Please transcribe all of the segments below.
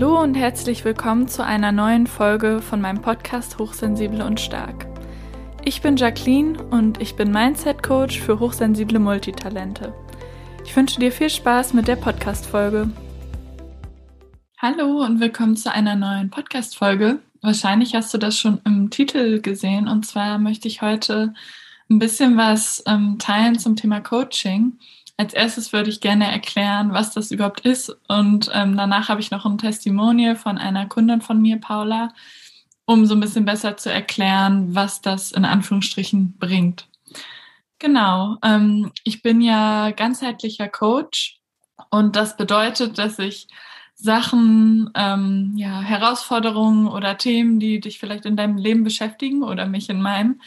Hallo und herzlich willkommen zu einer neuen Folge von meinem Podcast Hochsensible und Stark. Ich bin Jacqueline und ich bin Mindset Coach für hochsensible Multitalente. Ich wünsche dir viel Spaß mit der Podcast-Folge. Hallo und willkommen zu einer neuen Podcast-Folge. Wahrscheinlich hast du das schon im Titel gesehen und zwar möchte ich heute ein bisschen was ähm, teilen zum Thema Coaching als erstes würde ich gerne erklären, was das überhaupt ist. Und ähm, danach habe ich noch ein Testimonial von einer Kundin von mir, Paula, um so ein bisschen besser zu erklären, was das in Anführungsstrichen bringt. Genau, ähm, ich bin ja ganzheitlicher Coach und das bedeutet, dass ich Sachen, ähm, ja, Herausforderungen oder Themen, die dich vielleicht in deinem Leben beschäftigen oder mich in meinem,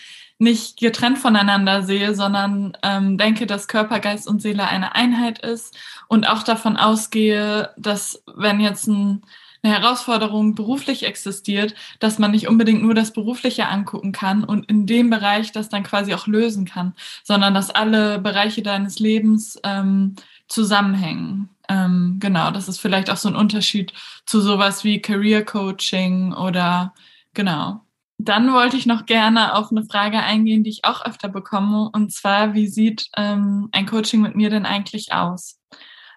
nicht getrennt voneinander sehe, sondern ähm, denke, dass Körper, Geist und Seele eine Einheit ist und auch davon ausgehe, dass wenn jetzt ein, eine Herausforderung beruflich existiert, dass man nicht unbedingt nur das Berufliche angucken kann und in dem Bereich das dann quasi auch lösen kann, sondern dass alle Bereiche deines Lebens ähm, zusammenhängen. Ähm, genau, das ist vielleicht auch so ein Unterschied zu sowas wie Career Coaching oder genau. Dann wollte ich noch gerne auf eine Frage eingehen, die ich auch öfter bekomme, und zwar, wie sieht ähm, ein Coaching mit mir denn eigentlich aus?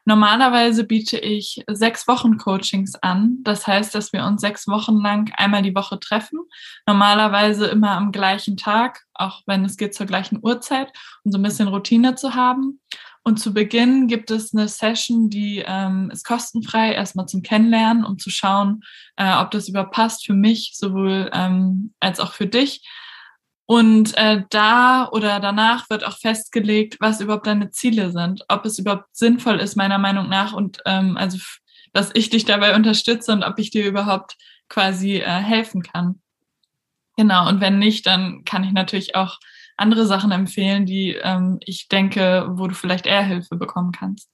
Normalerweise biete ich sechs Wochen Coachings an. Das heißt, dass wir uns sechs Wochen lang einmal die Woche treffen. Normalerweise immer am gleichen Tag, auch wenn es geht zur gleichen Uhrzeit, um so ein bisschen Routine zu haben. Und zu Beginn gibt es eine Session, die ähm, ist kostenfrei, erstmal zum Kennenlernen, um zu schauen, äh, ob das überpasst für mich, sowohl ähm, als auch für dich. Und äh, da oder danach wird auch festgelegt, was überhaupt deine Ziele sind, ob es überhaupt sinnvoll ist, meiner Meinung nach, und ähm, also, dass ich dich dabei unterstütze und ob ich dir überhaupt quasi äh, helfen kann. Genau, und wenn nicht, dann kann ich natürlich auch andere Sachen empfehlen, die ähm, ich denke, wo du vielleicht eher Hilfe bekommen kannst.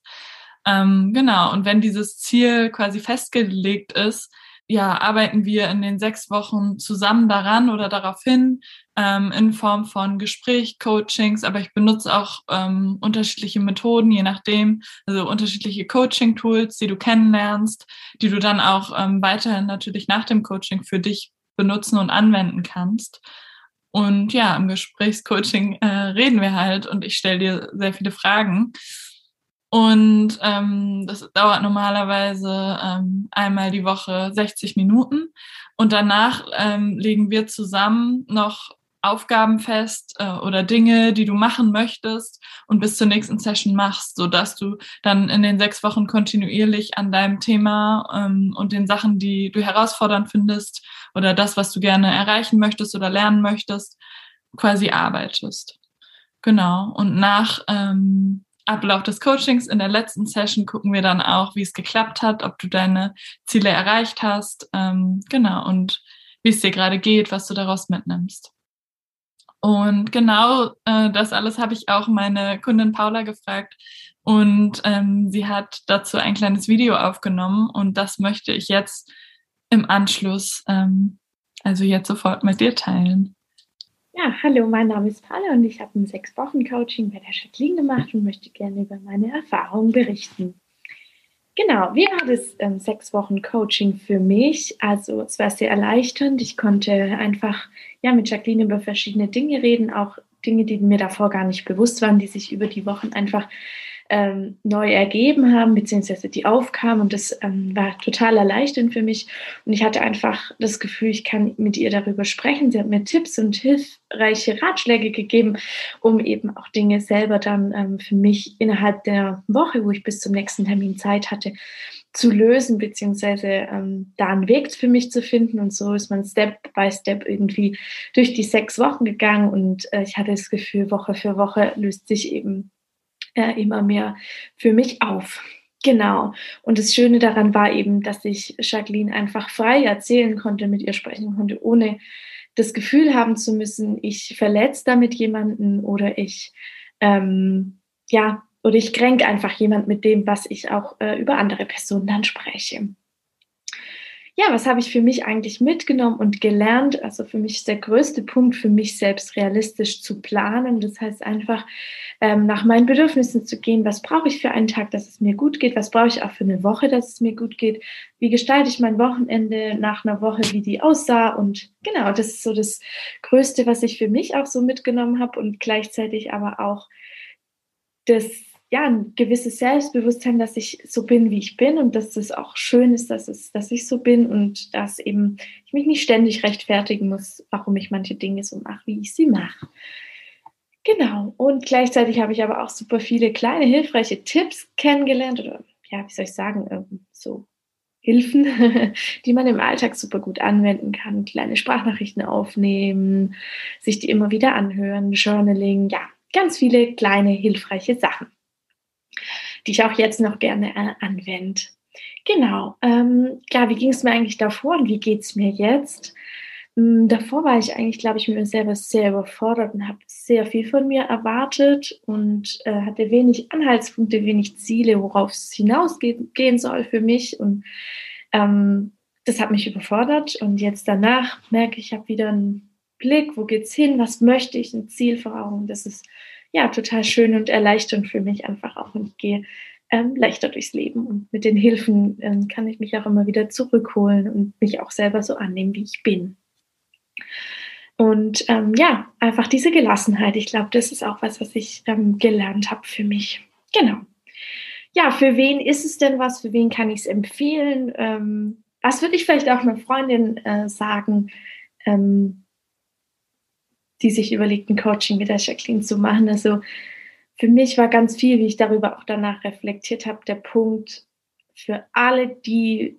Ähm, genau, und wenn dieses Ziel quasi festgelegt ist, ja, arbeiten wir in den sechs Wochen zusammen daran oder darauf hin, ähm, in Form von Gespräch, Coachings, aber ich benutze auch ähm, unterschiedliche Methoden, je nachdem, also unterschiedliche Coaching-Tools, die du kennenlernst, die du dann auch ähm, weiterhin natürlich nach dem Coaching für dich benutzen und anwenden kannst. Und ja, im Gesprächscoaching äh, reden wir halt und ich stelle dir sehr viele Fragen. Und ähm, das dauert normalerweise ähm, einmal die Woche 60 Minuten. Und danach ähm, legen wir zusammen noch Aufgaben fest äh, oder Dinge, die du machen möchtest und bis zur nächsten Session machst, so dass du dann in den sechs Wochen kontinuierlich an deinem Thema ähm, und den Sachen, die du herausfordernd findest oder das, was du gerne erreichen möchtest oder lernen möchtest, quasi arbeitest. Genau. Und nach ähm, Ablauf des Coachings in der letzten Session gucken wir dann auch, wie es geklappt hat, ob du deine Ziele erreicht hast, ähm, genau, und wie es dir gerade geht, was du daraus mitnimmst. Und genau äh, das alles habe ich auch meine Kundin Paula gefragt. Und ähm, sie hat dazu ein kleines Video aufgenommen und das möchte ich jetzt im Anschluss, ähm, also jetzt sofort mit dir teilen. Ja, hallo, mein Name ist Paula und ich habe ein sechs Wochen Coaching bei der Jacqueline gemacht und möchte gerne über meine Erfahrungen berichten. Genau, wie war das ähm, sechs Wochen Coaching für mich? Also es war sehr erleichternd. Ich konnte einfach ja mit Jacqueline über verschiedene Dinge reden, auch Dinge, die mir davor gar nicht bewusst waren, die sich über die Wochen einfach ähm, neu ergeben haben, beziehungsweise die aufkamen. Und das ähm, war total erleichternd für mich. Und ich hatte einfach das Gefühl, ich kann mit ihr darüber sprechen. Sie hat mir Tipps und hilfreiche Ratschläge gegeben, um eben auch Dinge selber dann ähm, für mich innerhalb der Woche, wo ich bis zum nächsten Termin Zeit hatte, zu lösen, beziehungsweise ähm, da einen Weg für mich zu finden. Und so ist man Step by Step irgendwie durch die sechs Wochen gegangen und äh, ich hatte das Gefühl, Woche für Woche löst sich eben äh, immer mehr für mich auf. Genau. Und das Schöne daran war eben, dass ich Jacqueline einfach frei erzählen konnte, mit ihr sprechen konnte, ohne das Gefühl haben zu müssen, ich verletze damit jemanden oder ich, ähm, ja, oder ich kränke einfach jemand mit dem, was ich auch äh, über andere Personen dann spreche. Ja, was habe ich für mich eigentlich mitgenommen und gelernt? Also für mich ist der größte Punkt, für mich selbst realistisch zu planen. Das heißt einfach ähm, nach meinen Bedürfnissen zu gehen. Was brauche ich für einen Tag, dass es mir gut geht? Was brauche ich auch für eine Woche, dass es mir gut geht? Wie gestalte ich mein Wochenende nach einer Woche, wie die aussah? Und genau, das ist so das Größte, was ich für mich auch so mitgenommen habe und gleichzeitig aber auch das ja, ein gewisses Selbstbewusstsein, dass ich so bin, wie ich bin und dass es auch schön ist, dass, es, dass ich so bin und dass eben ich mich nicht ständig rechtfertigen muss, warum ich manche Dinge so mache, wie ich sie mache. Genau. Und gleichzeitig habe ich aber auch super viele kleine hilfreiche Tipps kennengelernt oder ja, wie soll ich sagen, ähm, so Hilfen, die man im Alltag super gut anwenden kann. Kleine Sprachnachrichten aufnehmen, sich die immer wieder anhören, Journaling, ja, ganz viele kleine hilfreiche Sachen die ich auch jetzt noch gerne äh, anwende. Genau. Ähm, ja, wie ging es mir eigentlich davor und wie geht es mir jetzt? Ähm, davor war ich eigentlich, glaube ich, mit mir selber sehr überfordert und habe sehr viel von mir erwartet und äh, hatte wenig Anhaltspunkte, wenig Ziele, worauf es hinausgehen soll für mich. Und ähm, das hat mich überfordert. Und jetzt danach merke ich, ich habe wieder einen Blick, wo geht's hin, was möchte ich, ein Ziel vor Augen. Das ist ja, total schön und erleichternd für mich einfach auch. Und ich gehe ähm, leichter durchs Leben. Und mit den Hilfen ähm, kann ich mich auch immer wieder zurückholen und mich auch selber so annehmen, wie ich bin. Und ähm, ja, einfach diese Gelassenheit. Ich glaube, das ist auch was, was ich ähm, gelernt habe für mich. Genau. Ja, für wen ist es denn was? Für wen kann ich es empfehlen? Ähm, was würde ich vielleicht auch einer Freundin äh, sagen? Ähm, die sich überlegt, ein Coaching mit der Jacqueline zu machen. Also für mich war ganz viel, wie ich darüber auch danach reflektiert habe, der Punkt für alle, die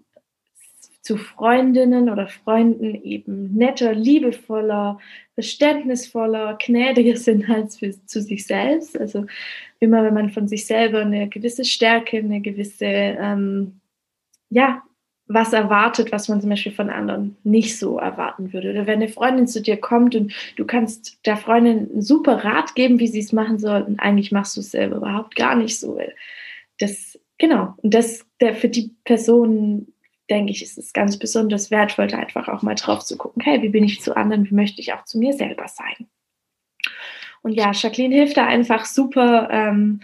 zu Freundinnen oder Freunden eben netter, liebevoller, verständnisvoller, gnädiger sind als für, zu sich selbst. Also immer, wenn man von sich selber eine gewisse Stärke, eine gewisse ähm, ja, was erwartet, was man zum Beispiel von anderen nicht so erwarten würde. Oder wenn eine Freundin zu dir kommt und du kannst der Freundin einen super Rat geben, wie sie es machen soll, und eigentlich machst du es selber überhaupt gar nicht so. Das, genau. Und das, der, für die Person, denke ich, ist es ganz besonders wertvoll, da einfach auch mal drauf zu gucken, hey, wie bin ich zu anderen, wie möchte ich auch zu mir selber sein? Und ja, Jacqueline hilft da einfach super, ähm,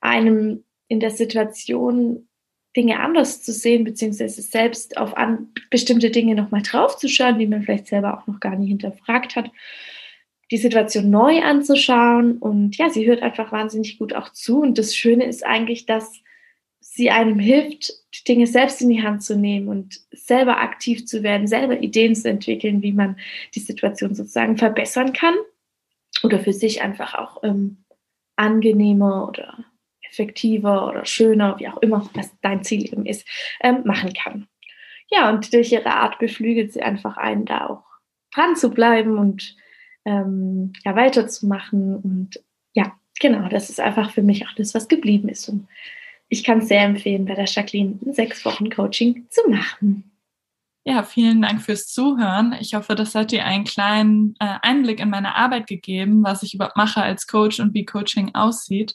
einem in der Situation Dinge anders zu sehen, beziehungsweise selbst auf an, bestimmte Dinge nochmal draufzuschauen, die man vielleicht selber auch noch gar nicht hinterfragt hat, die Situation neu anzuschauen. Und ja, sie hört einfach wahnsinnig gut auch zu. Und das Schöne ist eigentlich, dass sie einem hilft, die Dinge selbst in die Hand zu nehmen und selber aktiv zu werden, selber Ideen zu entwickeln, wie man die Situation sozusagen verbessern kann oder für sich einfach auch ähm, angenehmer oder effektiver oder schöner, wie auch immer, was dein Ziel eben ist, ähm, machen kann. Ja, und durch ihre Art beflügelt sie einfach einen, da auch dran zu bleiben und ähm, ja, weiterzumachen. Und ja, genau, das ist einfach für mich auch das, was geblieben ist. Und ich kann es sehr empfehlen, bei der Jacqueline ein sechs Wochen Coaching zu machen. Ja, vielen Dank fürs Zuhören. Ich hoffe, das hat dir einen kleinen äh, Einblick in meine Arbeit gegeben, was ich überhaupt mache als Coach und wie Coaching aussieht.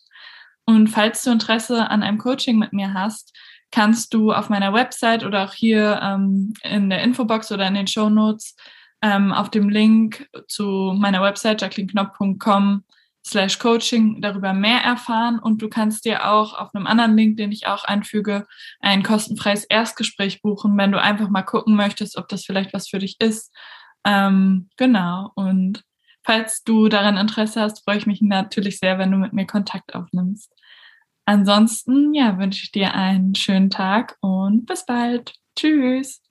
Und falls du Interesse an einem Coaching mit mir hast, kannst du auf meiner Website oder auch hier ähm, in der Infobox oder in den Show Notes ähm, auf dem Link zu meiner Website jacquelineknopf.com slash coaching darüber mehr erfahren und du kannst dir auch auf einem anderen Link, den ich auch einfüge, ein kostenfreies Erstgespräch buchen, wenn du einfach mal gucken möchtest, ob das vielleicht was für dich ist. Ähm, genau. Und Falls du daran Interesse hast, freue ich mich natürlich sehr, wenn du mit mir Kontakt aufnimmst. Ansonsten, ja, wünsche ich dir einen schönen Tag und bis bald. Tschüss.